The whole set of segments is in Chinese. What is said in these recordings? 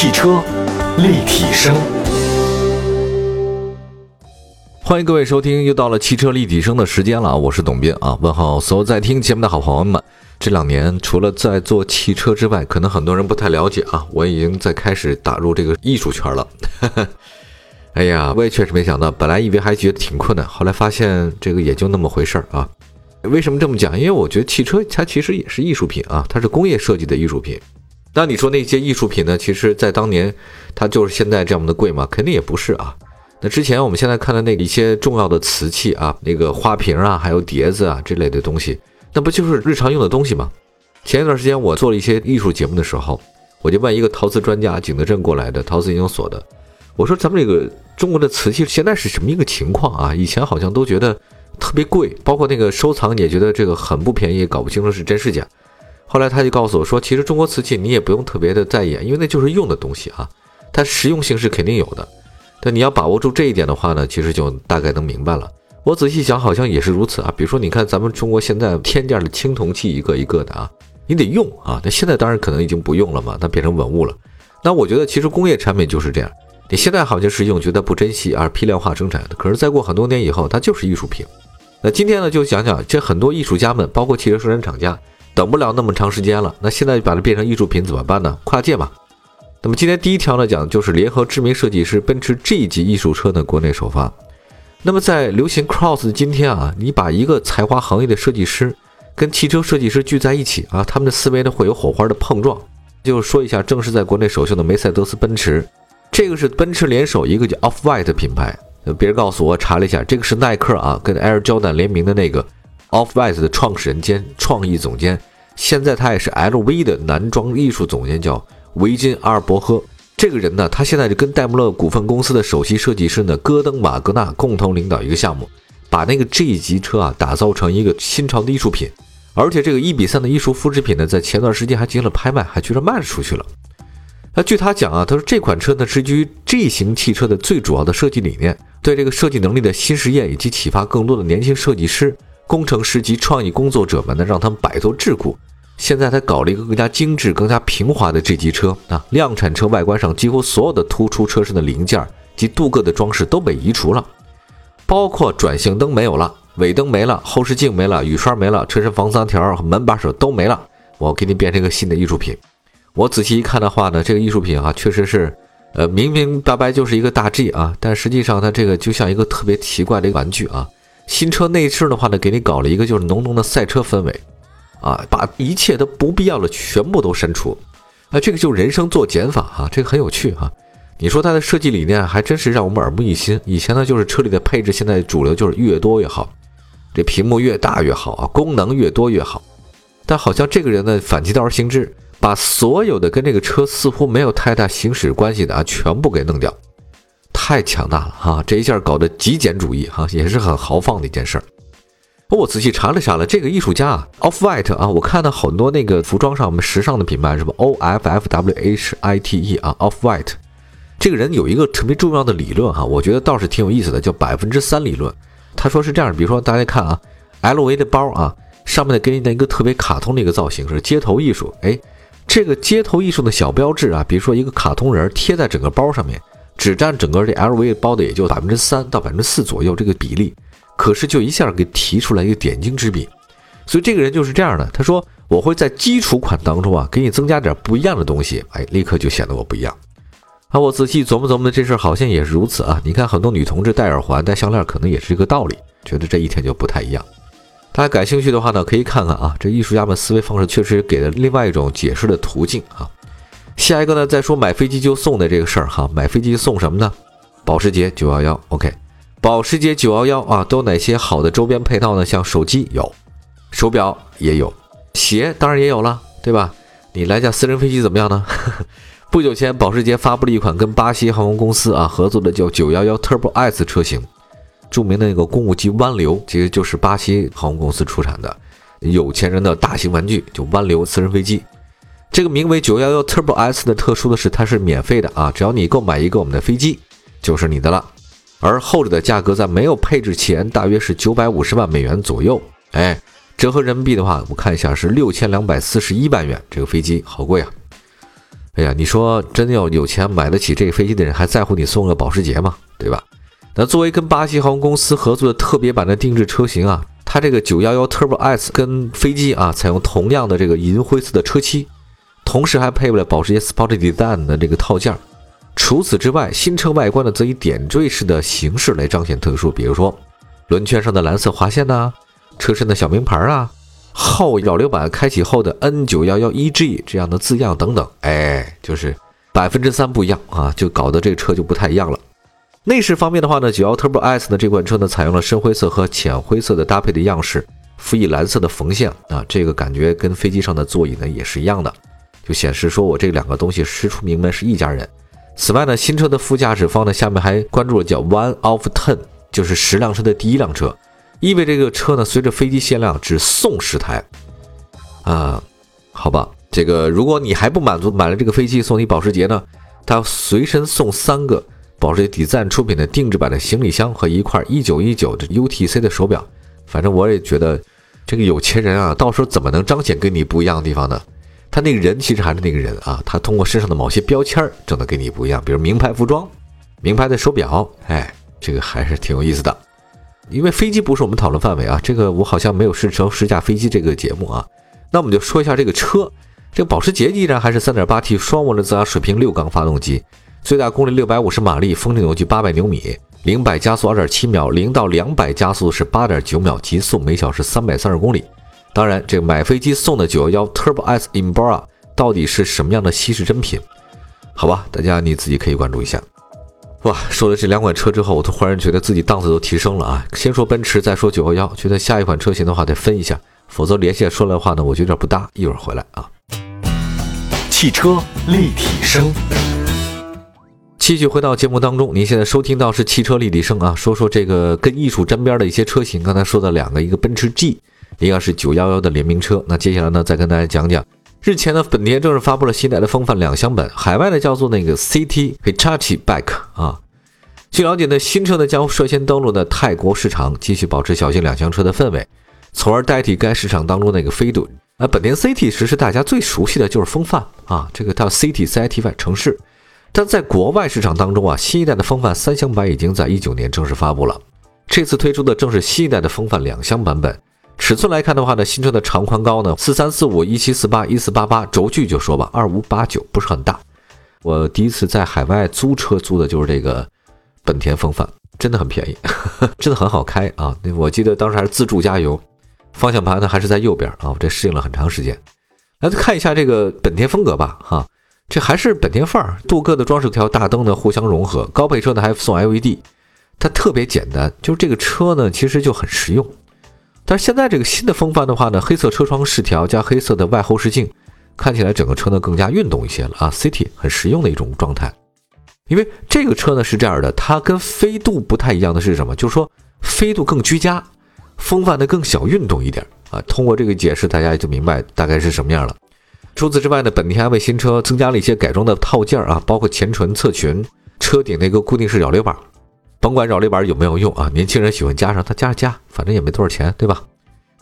汽车立体声，欢迎各位收听，又到了汽车立体声的时间了啊我是董斌啊，问候所有在听节目的好朋友们。这两年除了在做汽车之外，可能很多人不太了解啊，我已经在开始打入这个艺术圈了。哎呀，我也确实没想到，本来以为还觉得挺困难，后来发现这个也就那么回事儿啊。为什么这么讲？因为我觉得汽车它其实也是艺术品啊，它是工业设计的艺术品。那你说那些艺术品呢？其实，在当年，它就是现在这么的贵吗？肯定也不是啊。那之前我们现在看的那一些重要的瓷器啊，那个花瓶啊，还有碟子啊这类的东西，那不就是日常用的东西吗？前一段时间我做了一些艺术节目的时候，我就问一个陶瓷专家，景德镇过来的陶瓷研究所的，我说咱们这个中国的瓷器现在是什么一个情况啊？以前好像都觉得。特别贵，包括那个收藏也觉得这个很不便宜，搞不清楚是真是假。后来他就告诉我说，其实中国瓷器你也不用特别的在意，因为那就是用的东西啊，它实用性是肯定有的。但你要把握住这一点的话呢，其实就大概能明白了。我仔细想，好像也是如此啊。比如说，你看咱们中国现在天价的青铜器一个一个的啊，你得用啊。那现在当然可能已经不用了嘛，它变成文物了。那我觉得其实工业产品就是这样，你现在好像是用，觉得不珍惜而批量化生产的，可是再过很多年以后，它就是艺术品。那今天呢，就讲讲这很多艺术家们，包括汽车生产厂家，等不了那么长时间了。那现在把它变成艺术品怎么办呢？跨界嘛。那么今天第一条呢，讲的就是联合知名设计师奔驰 G 级艺术车的国内首发。那么在流行 Cross 的今天啊，你把一个才华横溢的设计师跟汽车设计师聚在一起啊，他们的思维呢会有火花的碰撞。就说一下，正是在国内首秀的梅赛德斯奔驰，这个是奔驰联手一个叫 Off White 品牌。别人告诉我，查了一下，这个是耐克啊，跟 Air Jordan 联名的那个 Off White 的创始人兼创意总监，现在他也是 LV 的男装艺术总监，叫维金阿尔伯赫。这个人呢，他现在就跟戴姆勒股份公司的首席设计师呢，戈登瓦格纳共同领导一个项目，把那个 G 级车啊打造成一个新潮的艺术品。而且这个一比三的艺术复制品呢，在前段时间还进行了拍卖，还居然卖出去了。那据他讲啊，他说这款车呢是基于 G 型汽车的最主要的设计理念。对这个设计能力的新实验，以及启发更多的年轻设计师、工程师及创意工作者们呢，让他们摆脱桎梏。现在他搞了一个更加精致、更加平滑的 G 级车啊，量产车外观上几乎所有的突出车身的零件及镀铬的装饰都被移除了，包括转向灯没有了，尾灯没了，后视镜没了，雨刷没了，车身防脏条和门把手都没了。我给你变成一个新的艺术品。我仔细一看的话呢，这个艺术品啊，确实是。呃，明明白白就是一个大 G 啊，但实际上它这个就像一个特别奇怪的一个玩具啊。新车内饰的话呢，给你搞了一个就是浓浓的赛车氛围，啊，把一切都不必要的全部都删除，啊，这个就是人生做减法哈，这个很有趣哈。你说它的设计理念还真是让我们耳目一新。以前呢就是车里的配置，现在主流就是越多越好，这屏幕越大越好啊，功能越多越好。但好像这个人呢反其道而行之。把所有的跟这个车似乎没有太大行驶关系的啊，全部给弄掉，太强大了哈！这一下搞得极简主义哈，也是很豪放的一件事儿。我仔细查了查了，这个艺术家啊，Off White 啊，我看到很多那个服装上我们时尚的品牌，什么 O F F W H I T E 啊，Off White，这个人有一个特别重要的理论哈，我觉得倒是挺有意思的，叫百分之三理论。他说是这样，比如说大家看啊，L V 的包啊，上面的给你的一个特别卡通的一个造型是街头艺术，哎。这个街头艺术的小标志啊，比如说一个卡通人贴在整个包上面，只占整个这 LV 包的也就百分之三到百分之四左右这个比例，可是就一下给提出来一个点睛之笔。所以这个人就是这样的，他说我会在基础款当中啊，给你增加点不一样的东西，哎，立刻就显得我不一样。啊，我仔细琢磨琢磨，这事好像也是如此啊。你看很多女同志戴耳环、戴项链，可能也是这个道理，觉得这一天就不太一样。大家感兴趣的话呢，可以看看啊，这艺术家们思维方式确实给了另外一种解释的途径啊。下一个呢，再说买飞机就送的这个事儿哈，买飞机送什么呢？保时捷九幺幺，OK，保时捷九幺幺啊，都有哪些好的周边配套呢？像手机有，手表也有，鞋当然也有了，对吧？你来架私人飞机怎么样呢？不久前，保时捷发布了一款跟巴西航空公司啊合作的叫九幺幺 Turbo S 车型。著名的那个公务机湾流，其实就是巴西航空公司出产的有钱人的大型玩具，就湾流私人飞机。这个名为九幺幺 Turbo S 的特殊的是，它是免费的啊，只要你购买一个我们的飞机，就是你的了。而后者的价格在没有配置前，大约是九百五十万美元左右。哎，折合人民币的话，我们看一下是六千两百四十一万元。这个飞机好贵啊！哎呀，你说真要有钱买得起这个飞机的人，还在乎你送个保时捷吗？对吧？那作为跟巴西航空公司合作的特别版的定制车型啊，它这个911 Turbo S 跟飞机啊采用同样的这个银灰色的车漆，同时还配备了保时捷 Sport Design 的这个套件。除此之外，新车外观呢则以点缀式的形式来彰显特殊，比如说轮圈上的蓝色划线呐，车身的小名牌啊，后扰流板开启后的 N911EG 这样的字样等等，哎，就是百分之三不一样啊，就搞得这个车就不太一样了。内饰方面的话呢，91 Turbo S 呢这款车呢采用了深灰色和浅灰色的搭配的样式，辅以蓝色的缝线啊，这个感觉跟飞机上的座椅呢也是一样的，就显示说我这两个东西师出名门是一家人。此外呢，新车的副驾驶方呢，下面还关注了叫 One of Ten，就是十辆车的第一辆车，意味这个车呢，随着飞机限量只送十台。啊，好吧，这个如果你还不满足，买了这个飞机送你保时捷呢，它随身送三个保时捷 Design 出品的定制版的行李箱和一块一九一九的 UTC 的手表。反正我也觉得，这个有钱人啊，到时候怎么能彰显跟你不一样的地方呢？他那个人其实还是那个人啊，他通过身上的某些标签儿，整的跟你不一样，比如名牌服装、名牌的手表，哎，这个还是挺有意思的。因为飞机不是我们讨论范围啊，这个我好像没有试乘试驾飞机这个节目啊。那我们就说一下这个车，这个保时捷依然还是 3.8T 双涡轮增压水平六缸发动机，最大功率650马力，风力扭矩800牛米，零百加速2.7秒，零到两百加速是8.9秒，极速每小时330公里。当然，这个买飞机送的911 Turbo S Embra，到底是什么样的稀世珍品？好吧，大家你自己可以关注一下。哇，说了这两款车之后，我都忽然觉得自己档次都提升了啊！先说奔驰，再说911，觉得下一款车型的话得分一下，否则连线说来的话呢，我觉得有点不搭。一会儿回来啊。汽车立体声，继续回到节目当中，您现在收听到是汽车立体声啊，说说这个跟艺术沾边的一些车型。刚才说的两个，一个奔驰 G。一个是九幺幺的联名车，那接下来呢，再跟大家讲讲，日前呢，本田正式发布了新一代的风范两厢版，海外呢叫做那个 CT Hitachi Back 啊。据了解呢，新车呢将率先登陆的泰国市场，继续保持小型两厢车的氛围，从而代替该市场当中那个飞度。那本田 CT 其实大家最熟悉的就是风范啊，这个它 CT CITY 城市，但在国外市场当中啊，新一代的风范三厢版已经在一九年正式发布了，这次推出的正是新一代的风范两厢版本。尺寸来看的话呢，新车的长宽高呢，四三四五一七四八一四八八，轴距就说吧，二五八九不是很大。我第一次在海外租车租的就是这个本田锋范，真的很便宜，真的很好开啊。那我记得当时还是自助加油，方向盘呢还是在右边啊，我这适应了很长时间。来看一下这个本田风格吧，哈，这还是本田范儿，镀铬的装饰条大灯呢互相融合，高配车呢还送 LED，它特别简单，就是这个车呢其实就很实用。但是现在这个新的风范的话呢，黑色车窗饰条加黑色的外后视镜，看起来整个车呢更加运动一些了啊，City 很实用的一种状态。因为这个车呢是这样的，它跟飞度不太一样的是什么？就是说飞度更居家，风范呢更小运动一点啊。通过这个解释，大家也就明白大概是什么样了。除此之外呢，本田还为新车增加了一些改装的套件啊，包括前唇侧裙、车顶那个固定式扰流板。甭管扰流板有没有用啊，年轻人喜欢加上它加加，反正也没多少钱，对吧？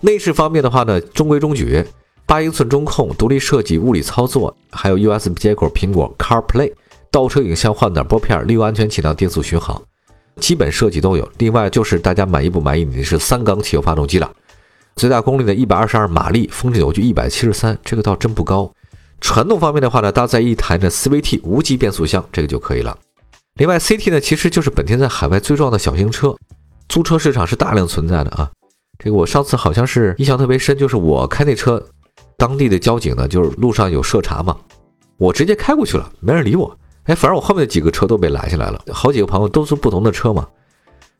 内饰方面的话呢，中规中矩，八英寸中控，独立设计，物理操作，还有 USB 接口，苹果 CarPlay，倒车影像，换挡拨片，利用安全气囊，定速巡航，基本设计都有。另外就是大家满意不满意？你是三缸汽油发动机了，最大功率呢一百二十二马力，峰值扭矩一百七十三，这个倒真不高。传动方面的话呢，搭载一台的 CVT 无级变速箱，这个就可以了。另外，CT 呢，其实就是本田在海外最重要的小型车，租车市场是大量存在的啊。这个我上次好像是印象特别深，就是我开那车，当地的交警呢，就是路上有设查嘛，我直接开过去了，没人理我。哎，反正我后面的几个车都被拦下来了，好几个朋友都租不同的车嘛。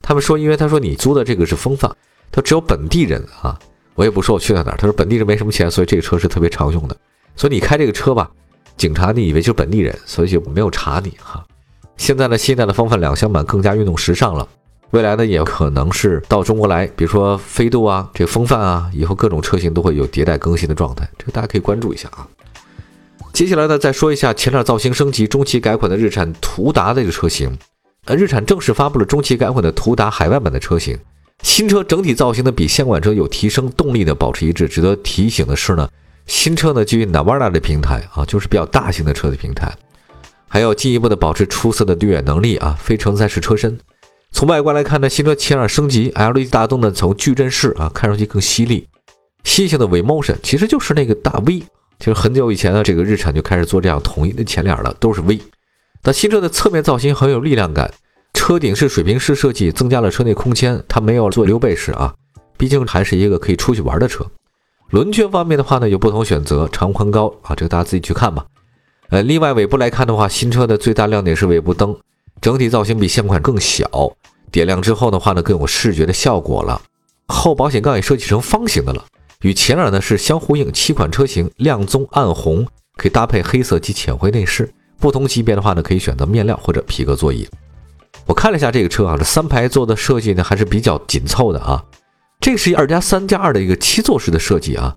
他们说，因为他说你租的这个是风范，他只有本地人啊。我也不说我去在哪儿，他说本地人没什么钱，所以这个车是特别常用的。所以你开这个车吧，警察你以为就是本地人，所以就没有查你哈。现在呢，新一代的风范两厢版更加运动时尚了。未来呢，也可能是到中国来，比如说飞度啊，这个风范啊，以后各种车型都会有迭代更新的状态，这个大家可以关注一下啊。接下来呢，再说一下前脸造型升级、中期改款的日产途达这个车型。呃，日产正式发布了中期改款的途达海外版的车型。新车整体造型呢，比现款车有提升，动力呢保持一致。值得提醒的是呢，新车呢基于 Navara 的平台啊，就是比较大型的车的平台，还要进一步的保持出色的越野能力啊，非承载式车身。从外观来看呢，新车前脸升级，LED 大灯呢从矩阵式啊看上去更犀利。新型的 V Motion 其实就是那个大 V，其实很久以前呢，这个日产就开始做这样统一的前脸了，都是 V。但新车的侧面造型很有力量感，车顶是水平式设计，增加了车内空间，它没有做溜背式啊，毕竟还是一个可以出去玩的车。轮圈方面的话呢，有不同选择，长宽高啊，这个大家自己去看吧。呃，另外尾部来看的话，新车的最大亮点是尾部灯，整体造型比现款更小，点亮之后的话呢，更有视觉的效果了。后保险杠也设计成方形的了。与前脸呢是相呼应，七款车型亮棕暗红，可以搭配黑色及浅灰内饰。不同级别的话呢，可以选择面料或者皮革座椅。我看了一下这个车啊，这三排座的设计呢还是比较紧凑的啊。这是二加三加二的一个七座式的设计啊。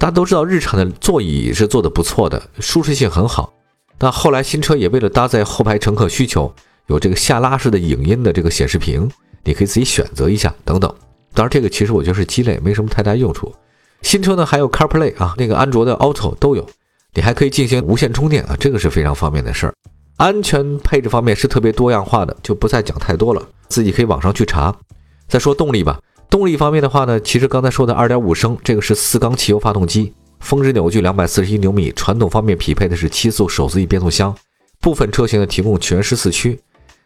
大家都知道日产的座椅是做的不错的，舒适性很好。那后来新车也为了搭载后排乘客需求，有这个下拉式的影音的这个显示屏，你可以自己选择一下等等。当然这个其实我觉得是鸡肋，没什么太大用处。新车呢还有 CarPlay 啊，那个安卓的 Auto 都有，你还可以进行无线充电啊，这个是非常方便的事儿。安全配置方面是特别多样化的，就不再讲太多了，自己可以网上去查。再说动力吧，动力方面的话呢，其实刚才说的2.5升，这个是四缸汽油发动机，峰值扭矩241牛米，传统方面匹配的是七速手自一变速箱，部分车型呢提供全时四驱。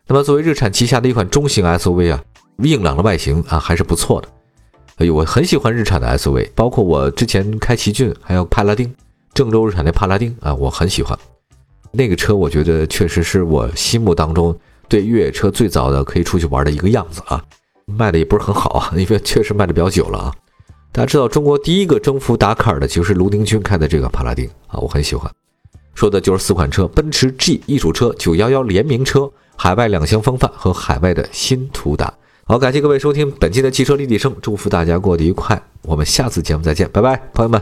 那么作为日产旗下的一款中型 SUV 啊，硬朗的外形啊还是不错的。哎呦，我很喜欢日产的 SUV，包括我之前开奇骏，还有帕拉丁，郑州日产的帕拉丁啊，我很喜欢那个车，我觉得确实是我心目当中对越野车最早的可以出去玩的一个样子啊。卖的也不是很好啊，因为确实卖的比较久了啊。大家知道，中国第一个征服达喀尔的就是卢宁军开的这个帕拉丁啊，我很喜欢。说的就是四款车：奔驰 G 艺术车、911联名车、海外两厢风范和海外的新途达。好，感谢各位收听本期的汽车立体声，祝福大家过得愉快，我们下次节目再见，拜拜，朋友们。